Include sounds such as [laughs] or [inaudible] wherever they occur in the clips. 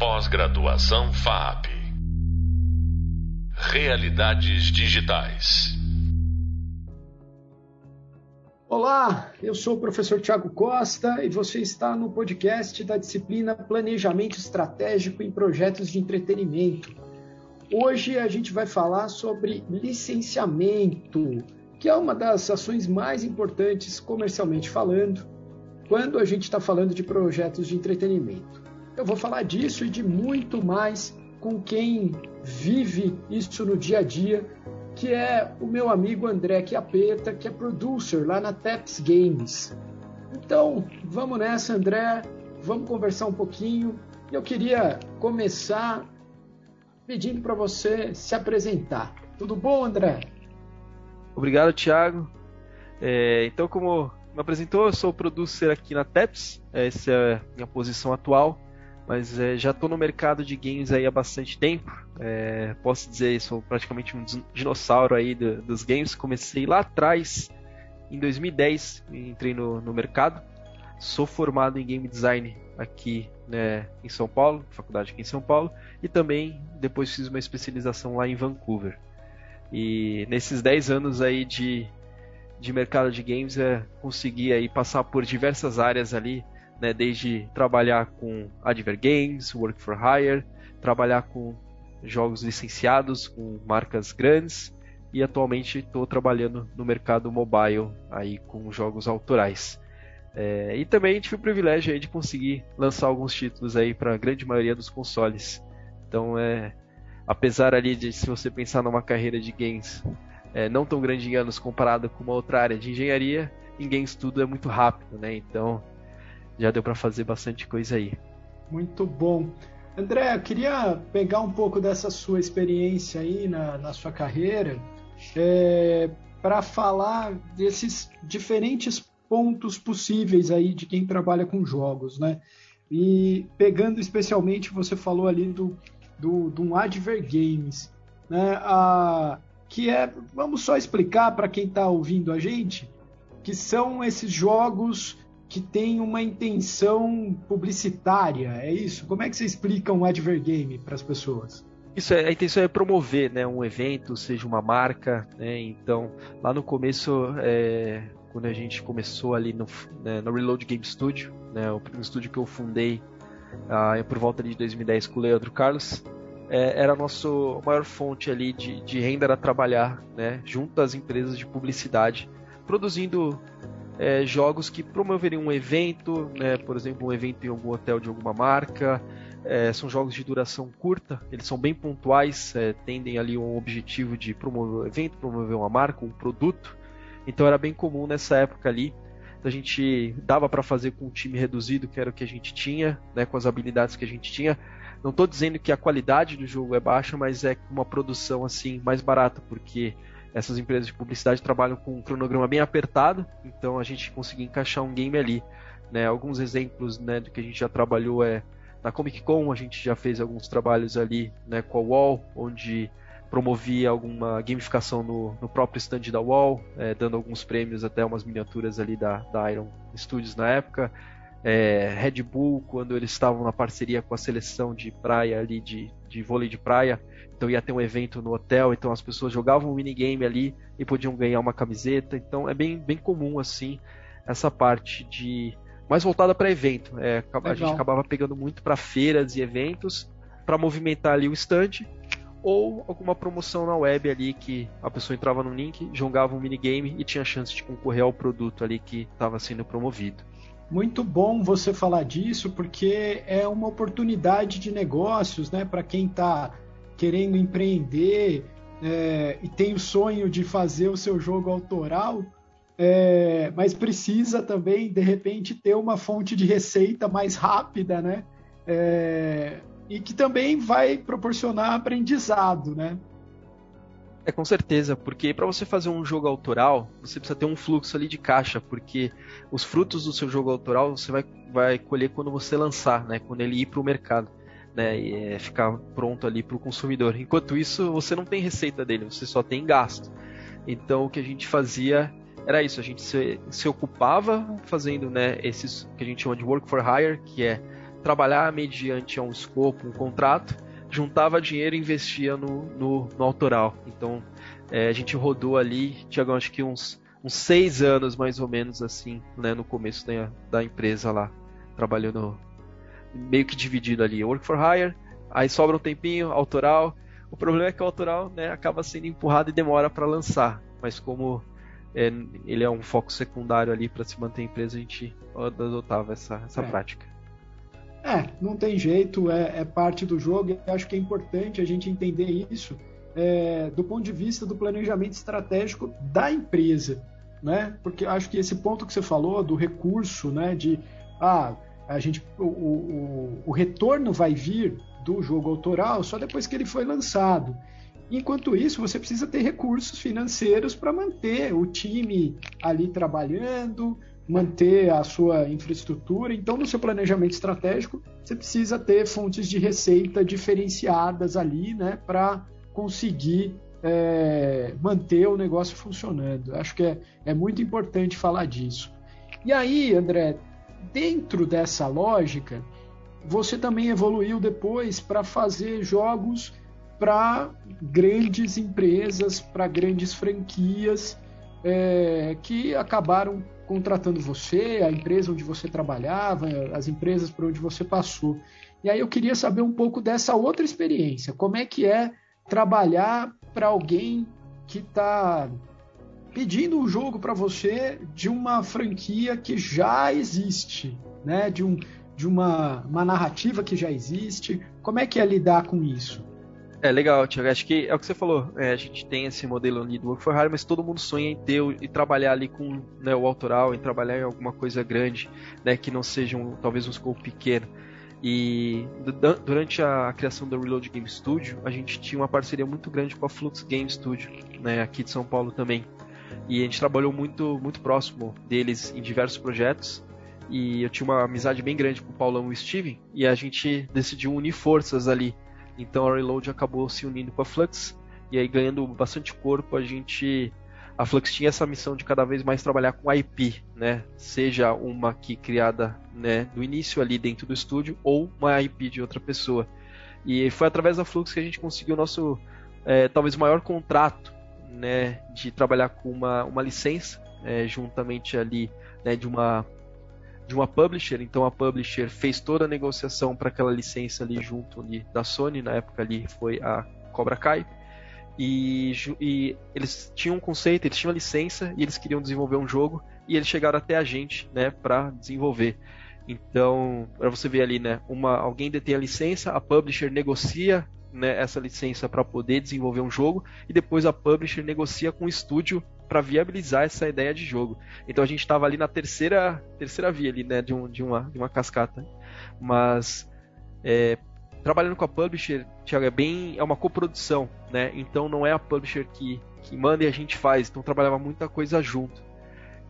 Pós-graduação FAP. Realidades digitais. Olá, eu sou o professor Tiago Costa e você está no podcast da disciplina Planejamento Estratégico em Projetos de Entretenimento. Hoje a gente vai falar sobre licenciamento, que é uma das ações mais importantes comercialmente falando, quando a gente está falando de projetos de entretenimento. Eu vou falar disso e de muito mais com quem vive isso no dia a dia, que é o meu amigo André Chiapeta, que é producer lá na Taps Games. Então, vamos nessa, André, vamos conversar um pouquinho. Eu queria começar pedindo para você se apresentar. Tudo bom, André? Obrigado, Thiago. É, então, como me apresentou, eu sou producer aqui na TEPS, essa é a minha posição atual, mas é, já estou no mercado de games aí há bastante tempo. É, posso dizer, sou praticamente um dinossauro aí do, dos games. Comecei lá atrás, em 2010, entrei no, no mercado. Sou formado em game design aqui né, em São Paulo, faculdade aqui em São Paulo, e também depois fiz uma especialização lá em Vancouver. E nesses 10 anos aí de, de mercado de games, é, consegui aí passar por diversas áreas ali, né, desde trabalhar com Adver Games, Work for Hire, trabalhar com jogos licenciados com marcas grandes e atualmente estou trabalhando no mercado mobile aí com jogos autorais. É, e também tive o privilégio de conseguir lançar alguns títulos aí para a grande maioria dos consoles. Então, é, apesar ali de se você pensar numa carreira de games é, não tão grande em anos comparado com uma outra área de engenharia, em games tudo é muito rápido, né? Então, já deu para fazer bastante coisa aí. Muito bom. André, eu queria pegar um pouco dessa sua experiência aí na, na sua carreira é, para falar desses diferentes pontos possíveis aí de quem trabalha com jogos, né? E pegando especialmente, você falou ali do, do, do Adver Games, né? A, que é, vamos só explicar para quem está ouvindo a gente, que são esses jogos que têm uma intenção publicitária, é isso? Como é que você explica um Adver Game para as pessoas? Isso, é, a intenção é promover né, um evento, seja uma marca, né, então lá no começo é, quando a gente começou ali no, né, no Reload Game Studio, né, o primeiro estúdio que eu fundei ah, por volta de 2010 com o Leandro Carlos, é, era a nossa maior fonte ali de, de renda era trabalhar né, junto às empresas de publicidade, produzindo é, jogos que promoveriam um evento, né, por exemplo, um evento em algum hotel de alguma marca. É, são jogos de duração curta, eles são bem pontuais, é, tendem ali um objetivo de promover um evento, promover uma marca, um produto. Então era bem comum nessa época ali. A gente dava para fazer com um time reduzido, que era o que a gente tinha, né, com as habilidades que a gente tinha. Não estou dizendo que a qualidade do jogo é baixa, mas é uma produção assim mais barata, porque essas empresas de publicidade trabalham com um cronograma bem apertado, então a gente conseguia encaixar um game ali. Né? Alguns exemplos né, do que a gente já trabalhou é na Comic Con, a gente já fez alguns trabalhos ali né, com a Wall, onde promovia alguma gamificação no, no próprio stand da Wall, é, dando alguns prêmios, até umas miniaturas ali da, da Iron Studios na época. É, Red Bull, quando eles estavam na parceria com a seleção de praia ali, de, de vôlei de praia, então ia ter um evento no hotel, então as pessoas jogavam um minigame ali e podiam ganhar uma camiseta, então é bem, bem comum assim essa parte de mais voltada para evento. É, a gente acabava pegando muito para feiras e eventos para movimentar ali o stand ou alguma promoção na web ali que a pessoa entrava no link, jogava um minigame e tinha chance de concorrer ao produto ali que estava sendo promovido. Muito bom você falar disso, porque é uma oportunidade de negócios, né, para quem está querendo empreender é, e tem o sonho de fazer o seu jogo autoral, é, mas precisa também, de repente, ter uma fonte de receita mais rápida, né? É, e que também vai proporcionar aprendizado, né? É, com certeza, porque para você fazer um jogo autoral, você precisa ter um fluxo ali de caixa, porque os frutos do seu jogo autoral você vai, vai colher quando você lançar, né? Quando ele ir para o mercado, né? E é, ficar pronto ali para o consumidor. Enquanto isso, você não tem receita dele, você só tem gasto. Então, o que a gente fazia era isso, a gente se, se ocupava fazendo, né? Esses que a gente chama de work for hire, que é trabalhar mediante um escopo, um contrato, juntava dinheiro e investia no, no, no autoral. Então é, a gente rodou ali, Tiagão, acho que uns, uns seis anos mais ou menos assim, né, no começo da, da empresa lá, trabalhando meio que dividido ali, work for hire, aí sobra um tempinho, autoral. O problema é que o autoral né, acaba sendo empurrado e demora para lançar, mas como é, ele é um foco secundário ali para se manter a empresa, a gente adotava essa, essa é. prática. É, não tem jeito, é, é, parte do jogo e acho que é importante a gente entender isso é, do ponto de vista do planejamento estratégico da empresa, né? Porque acho que esse ponto que você falou do recurso, né? De ah, a gente, o, o, o retorno vai vir do jogo autoral só depois que ele foi lançado. Enquanto isso, você precisa ter recursos financeiros para manter o time ali trabalhando, manter a sua infraestrutura. Então, no seu planejamento estratégico, você precisa ter fontes de receita diferenciadas ali, né, para conseguir é, manter o negócio funcionando. Acho que é, é muito importante falar disso. E aí, André, dentro dessa lógica, você também evoluiu depois para fazer jogos para grandes empresas, para grandes franquias é, que acabaram contratando você, a empresa onde você trabalhava, as empresas por onde você passou. E aí eu queria saber um pouco dessa outra experiência. Como é que é trabalhar para alguém que está pedindo o jogo para você de uma franquia que já existe, né? De, um, de uma, uma narrativa que já existe. Como é que é lidar com isso? É legal, Tiago. Acho que é o que você falou. É, a gente tem esse modelo ali do Work for Hire, mas todo mundo sonha em ter e trabalhar ali com né, o autoral, em trabalhar em alguma coisa grande, né, que não seja um, talvez um scope pequeno. E durante a criação do Reload Game Studio, a gente tinha uma parceria muito grande com a Flux Game Studio, né, aqui de São Paulo também. E a gente trabalhou muito, muito próximo deles em diversos projetos. E eu tinha uma amizade bem grande com o Paulão e o Steven, e a gente decidiu unir forças ali então a Reload acabou se unindo com a Flux e aí ganhando bastante corpo a gente a Flux tinha essa missão de cada vez mais trabalhar com IP, né? Seja uma que criada, né, do início ali dentro do estúdio ou uma IP de outra pessoa. E foi através da Flux que a gente conseguiu o nosso é, talvez maior contrato, né, de trabalhar com uma, uma licença é, juntamente ali, né, de uma de uma publisher, então a publisher fez toda a negociação para aquela licença ali junto ali da Sony, na época ali foi a Cobra Kai. E, e, eles tinham um conceito, eles tinham a licença e eles queriam desenvolver um jogo e eles chegaram até a gente, né, para desenvolver. Então, para você ver ali, né, uma alguém detém a licença, a publisher negocia né, essa licença para poder desenvolver um jogo e depois a publisher negocia com o estúdio para viabilizar essa ideia de jogo. Então a gente estava ali na terceira terceira via ali, né, de, um, de, uma, de uma cascata. Mas é, trabalhando com a publisher, Thiago, é bem é uma coprodução, né? Então não é a publisher que, que manda e a gente faz. Então trabalhava muita coisa junto.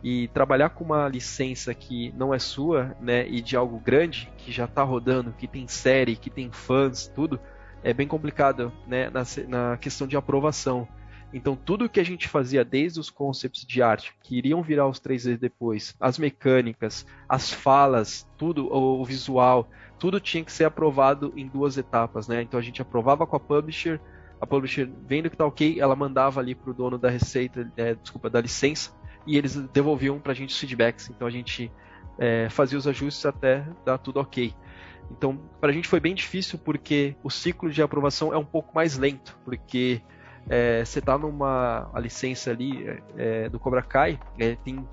E trabalhar com uma licença que não é sua, né, e de algo grande, que já está rodando, que tem série, que tem fãs, tudo, é bem complicado, né, na, na questão de aprovação. Então tudo que a gente fazia desde os concepts de arte, que iriam virar os 3D depois, as mecânicas, as falas, tudo, o visual, tudo tinha que ser aprovado em duas etapas, né? Então a gente aprovava com a publisher, a publisher vendo que tá ok, ela mandava ali pro dono da receita, é, desculpa, da licença, e eles devolviam pra gente os feedbacks. Então a gente é, fazia os ajustes até dar tudo ok. Então, para a gente foi bem difícil porque o ciclo de aprovação é um pouco mais lento, porque é, você tá numa licença ali é, do Cobra Kai, é, tem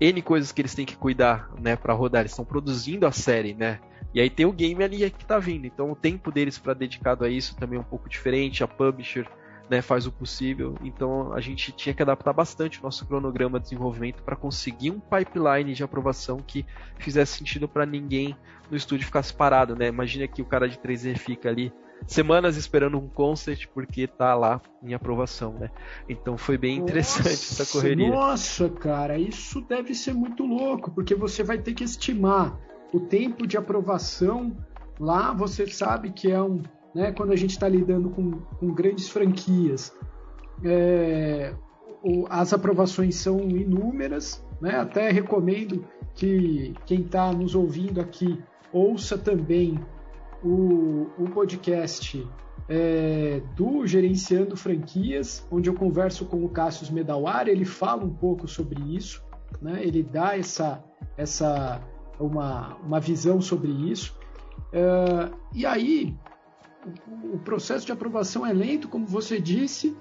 N coisas que eles têm que cuidar, né, para rodar. Eles estão produzindo a série, né? E aí tem o game ali que tá vindo. Então o tempo deles para dedicado a isso também é um pouco diferente. A publisher né, faz o possível. Então a gente tinha que adaptar bastante o nosso cronograma de desenvolvimento para conseguir um pipeline de aprovação que fizesse sentido para ninguém no estúdio ficasse parado, né? Imagina que o cara de 3D fica ali semanas esperando um concept porque tá lá em aprovação, né? Então foi bem interessante nossa, essa correria. Nossa, cara, isso deve ser muito louco, porque você vai ter que estimar o tempo de aprovação lá, você sabe que é um, né, quando a gente está lidando com, com, grandes franquias, é, o, as aprovações são inúmeras, né? Até recomendo que quem está nos ouvindo aqui ouça também o, o podcast é, do Gerenciando Franquias, onde eu converso com o Cássio Medawar, ele fala um pouco sobre isso, né? ele dá essa, essa uma, uma visão sobre isso. É, e aí, o, o processo de aprovação é lento, como você disse,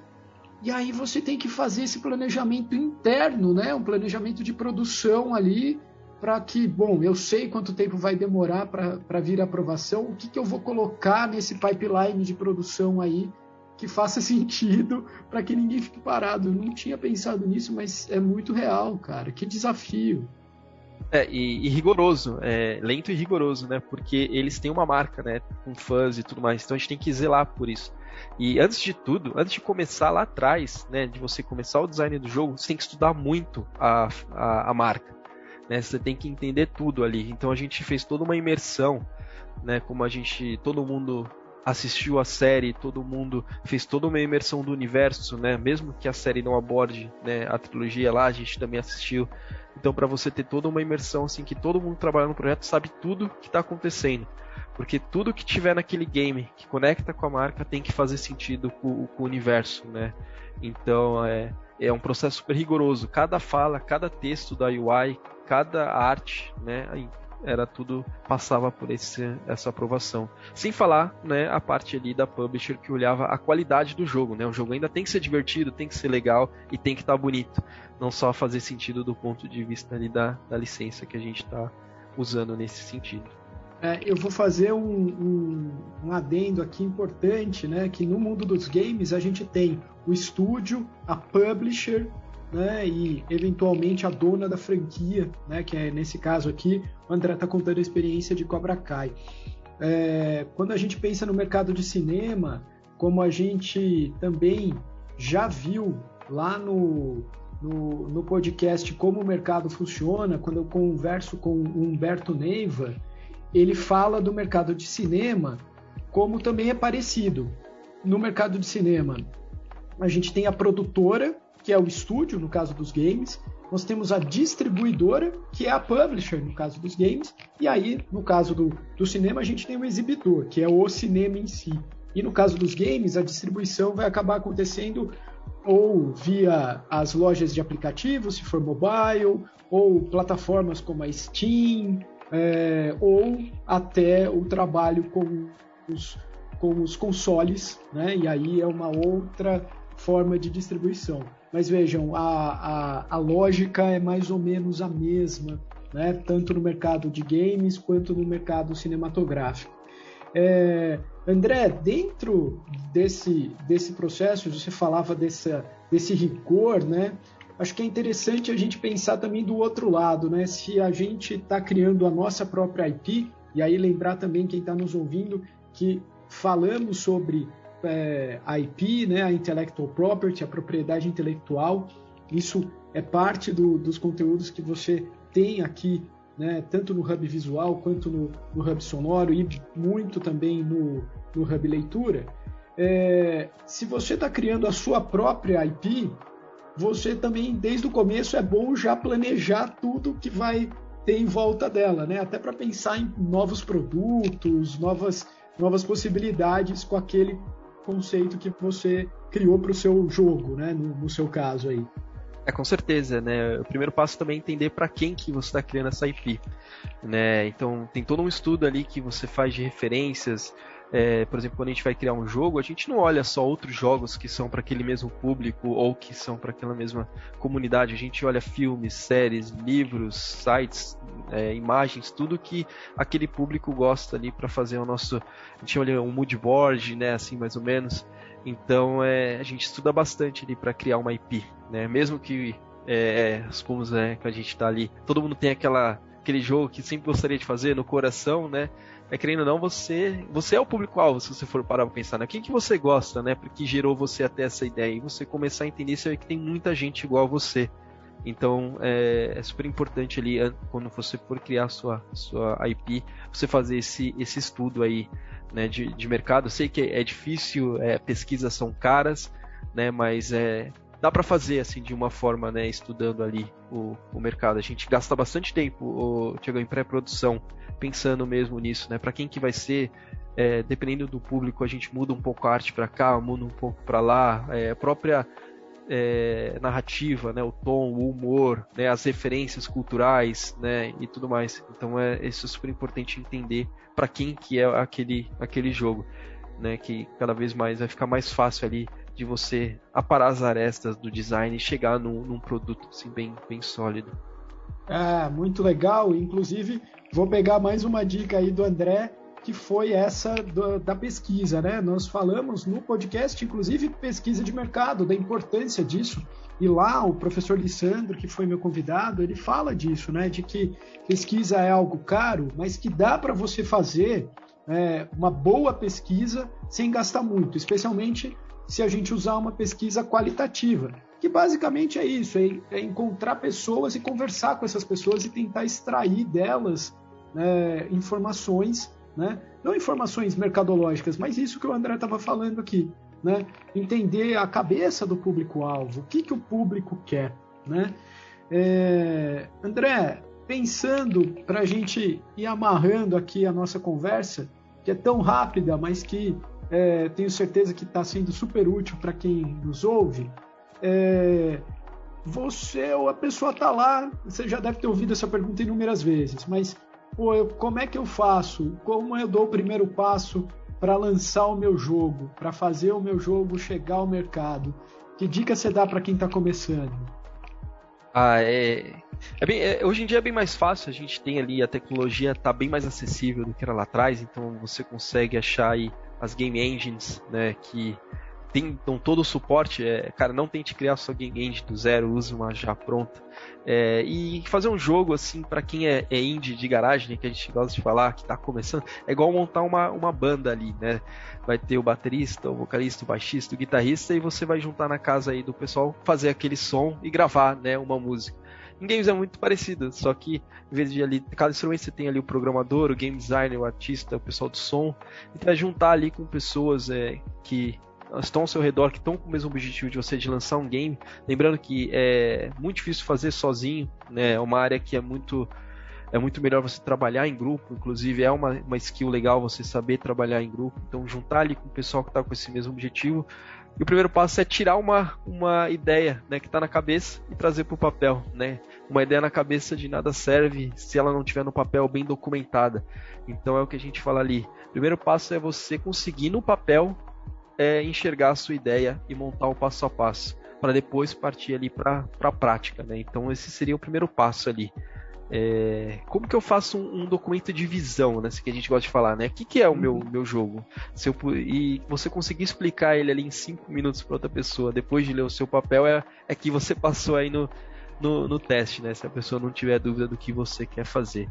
e aí você tem que fazer esse planejamento interno, né? um planejamento de produção ali, para que, bom, eu sei quanto tempo vai demorar para vir a aprovação, o que, que eu vou colocar nesse pipeline de produção aí que faça [laughs] sentido para que ninguém fique parado. Eu não tinha pensado nisso, mas é muito real, cara. Que desafio. É, e, e rigoroso, é, lento e rigoroso, né? Porque eles têm uma marca, né? Com fãs e tudo mais. Então a gente tem que zelar por isso. E antes de tudo, antes de começar lá atrás, né? De você começar o design do jogo, você tem que estudar muito a, a, a marca. Né? Você tem que entender tudo ali. Então a gente fez toda uma imersão, né? Como a gente, todo mundo assistiu a série, todo mundo fez toda uma imersão do universo, né? Mesmo que a série não aborde né, a trilogia lá, a gente também assistiu. Então, para você ter toda uma imersão assim, que todo mundo trabalhando no projeto sabe tudo que está acontecendo, porque tudo que tiver naquele game que conecta com a marca tem que fazer sentido com, com o universo, né? Então, é, é um processo super rigoroso. Cada fala, cada texto da UI, cada arte, né, era tudo passava por esse, essa aprovação. Sem falar, né, a parte ali da publisher que olhava a qualidade do jogo, né? O jogo ainda tem que ser divertido, tem que ser legal e tem que estar tá bonito, não só fazer sentido do ponto de vista ali da, da licença que a gente está usando nesse sentido. É, eu vou fazer um, um, um, adendo aqui importante, né? Que no mundo dos games a gente tem o estúdio, a publisher né, e eventualmente a dona da franquia, né, que é nesse caso aqui, o André está contando a experiência de Cobra Kai. É, quando a gente pensa no mercado de cinema, como a gente também já viu lá no, no, no, podcast como o mercado funciona, quando eu converso com o Humberto Neiva, ele fala do mercado de cinema como também é parecido. No mercado de cinema, a gente tem a produtora, que é o estúdio, no caso dos games. Nós temos a distribuidora, que é a publisher, no caso dos games. E aí, no caso do, do cinema, a gente tem o exibidor, que é o cinema em si. E no caso dos games, a distribuição vai acabar acontecendo ou via as lojas de aplicativos, se for mobile, ou plataformas como a Steam, é, ou até o trabalho com os, com os consoles, né? E aí é uma outra forma de distribuição. Mas vejam, a, a, a lógica é mais ou menos a mesma, né? tanto no mercado de games quanto no mercado cinematográfico. É, André, dentro desse, desse processo, você falava dessa, desse rigor, né? Acho que é interessante a gente pensar também do outro lado, né? Se a gente está criando a nossa própria IP, e aí lembrar também quem está nos ouvindo que falamos sobre é, a IP, né, a Intellectual Property, a propriedade intelectual. Isso é parte do, dos conteúdos que você tem aqui, né, tanto no Hub Visual quanto no, no Hub Sonoro e muito também no, no Hub Leitura. É, se você está criando a sua própria IP, você também, desde o começo, é bom já planejar tudo que vai ter em volta dela, né? Até para pensar em novos produtos, novas, novas possibilidades com aquele conceito que você criou para o seu jogo, né? No, no, seu caso aí. É, com certeza, né? O primeiro passo também é entender para quem que você está criando essa IP, né? Então, tem todo um estudo ali que você faz de referências, é, por exemplo, quando a gente vai criar um jogo, a gente não olha só outros jogos que são para aquele mesmo público ou que são para aquela mesma comunidade. A gente olha filmes, séries, livros, sites, é, imagens, tudo que aquele público gosta ali para fazer o nosso. A gente olha um mood board, né, assim mais ou menos. Então é, a gente estuda bastante ali para criar uma IP, né? Mesmo que é, como é, que a gente está ali, todo mundo tem aquela aquele jogo que sempre gostaria de fazer no coração, né? é querendo ou não, você, você é o público-alvo, se você for parar pra pensar, né? Quem que você gosta, né? Porque gerou você até essa ideia. E você começar a entender, você vê que tem muita gente igual a você. Então, é, é super importante ali, quando você for criar sua, sua IP, você fazer esse, esse estudo aí, né, de, de mercado. Eu sei que é difícil, é, pesquisas são caras, né? Mas é, dá para fazer assim de uma forma, né, estudando ali o, o mercado. A gente gasta bastante tempo, Tiago, em pré-produção, pensando mesmo nisso, né? Para quem que vai ser, é, dependendo do público, a gente muda um pouco a arte para cá, muda um pouco para lá, é, a própria é, narrativa, né, o tom, o humor, né, as referências culturais, né, e tudo mais. Então é isso é super importante entender para quem que é aquele aquele jogo, né, que cada vez mais vai ficar mais fácil ali de você aparar as arestas do design e chegar num, num produto assim, bem, bem sólido. É, muito legal. Inclusive, vou pegar mais uma dica aí do André que foi essa do, da pesquisa, né? Nós falamos no podcast, inclusive, pesquisa de mercado, da importância disso. E lá o professor Lissandro, que foi meu convidado, ele fala disso, né? De que pesquisa é algo caro, mas que dá para você fazer é, uma boa pesquisa sem gastar muito, especialmente se a gente usar uma pesquisa qualitativa, que basicamente é isso, é, encontrar pessoas e conversar com essas pessoas e tentar extrair delas né, informações né? Não informações mercadológicas, mas isso que o André estava falando aqui, né? Entender a cabeça do público-alvo, o que, que o público quer, né? É... André, pensando para a gente ir amarrando aqui a nossa conversa, que é tão rápida, mas que é, tenho certeza que está sendo super útil para quem nos ouve. É, você ou a pessoa está lá, você já deve ter ouvido essa pergunta inúmeras vezes, mas pô, eu, como é que eu faço? Como eu dou o primeiro passo para lançar o meu jogo, para fazer o meu jogo chegar ao mercado? Que dica você dá para quem está começando? Ah, é, é bem, é, hoje em dia é bem mais fácil, a gente tem ali a tecnologia está bem mais acessível do que era lá atrás, então você consegue achar aí as game engines, né, que tem, dão todo o suporte. É, cara, não tente criar sua game engine do zero, use uma já pronta. É, e fazer um jogo assim para quem é, é, indie de garagem, né, que a gente gosta de falar, que tá começando, é igual montar uma, uma banda ali, né? Vai ter o baterista, o vocalista, o baixista, o guitarrista e você vai juntar na casa aí do pessoal, fazer aquele som e gravar, né, uma música. Em games é muito parecido, só que em vez de ali, cada instrumento você tem ali o programador, o game designer, o artista, o pessoal do som, e vai juntar ali com pessoas é, que estão ao seu redor, que estão com o mesmo objetivo de você de lançar um game. Lembrando que é muito difícil fazer sozinho, né? É uma área que é muito é muito melhor você trabalhar em grupo, inclusive é uma, uma skill legal você saber trabalhar em grupo, então juntar ali com o pessoal que está com esse mesmo objetivo. E o primeiro passo é tirar uma, uma ideia né, que está na cabeça e trazer para o papel. Né? Uma ideia na cabeça de nada serve se ela não tiver no papel bem documentada. Então é o que a gente fala ali. O primeiro passo é você conseguir no papel é enxergar a sua ideia e montar o passo a passo, para depois partir ali para a prática. Né? Então, esse seria o primeiro passo ali. É, como que eu faço um, um, documento de visão, né? Que a gente gosta de falar, né? O que, que é o meu, uhum. meu jogo? Se eu, e você conseguir explicar ele ali em 5 minutos para outra pessoa, depois de ler o seu papel, é, é que você [laughs] passou aí no, no, no, teste, né? Se a pessoa não tiver dúvida do que você quer fazer.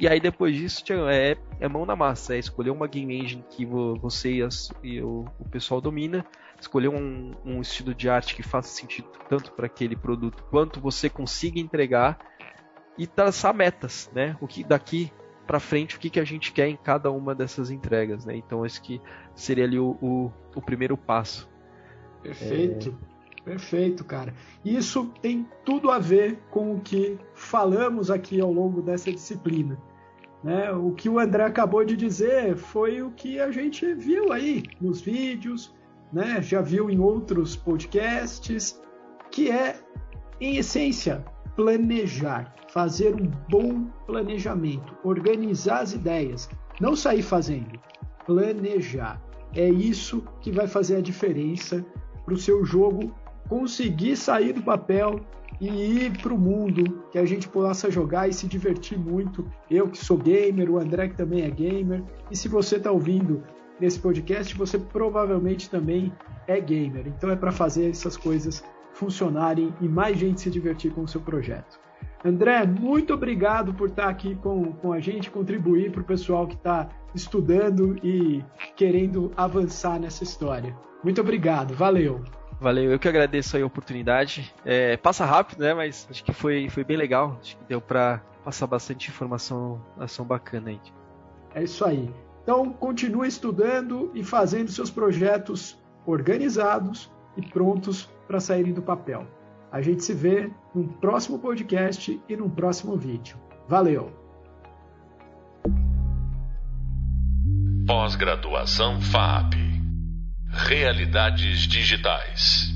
E aí depois disso é, é mão na massa, é escolher uma game engine que você e, as, e o, o, pessoal domina, escolher um, um, estilo de arte que faça sentido tanto para aquele produto quanto você consiga entregar e traçar metas, né? O que daqui para frente o que, que a gente quer em cada uma dessas entregas, né? Então esse que seria ali o, o, o primeiro passo. Perfeito. É... Perfeito, cara. Isso tem tudo a ver com o que falamos aqui ao longo dessa disciplina. Né? O que o André acabou de dizer foi o que a gente viu aí nos vídeos, né? já viu em outros podcasts, que é, em essência, planejar, fazer um bom planejamento, organizar as ideias, não sair fazendo, planejar. É isso que vai fazer a diferença para o seu jogo conseguir sair do papel e ir para o mundo, que a gente possa jogar e se divertir muito. Eu que sou gamer, o André que também é gamer, e se você está ouvindo nesse podcast, você provavelmente também é gamer. Então é para fazer essas coisas funcionarem e mais gente se divertir com o seu projeto. André, muito obrigado por estar aqui com, com a gente, contribuir para o pessoal que está estudando e querendo avançar nessa história. Muito obrigado, valeu! Valeu, eu que agradeço a oportunidade. É, passa rápido, né? Mas acho que foi, foi bem legal. Acho que deu para passar bastante informação ação bacana aí. É isso aí. Então, continue estudando e fazendo seus projetos organizados e prontos para saírem do papel. A gente se vê no próximo podcast e no próximo vídeo. Valeu! Pós-graduação FAP Realidades Digitais.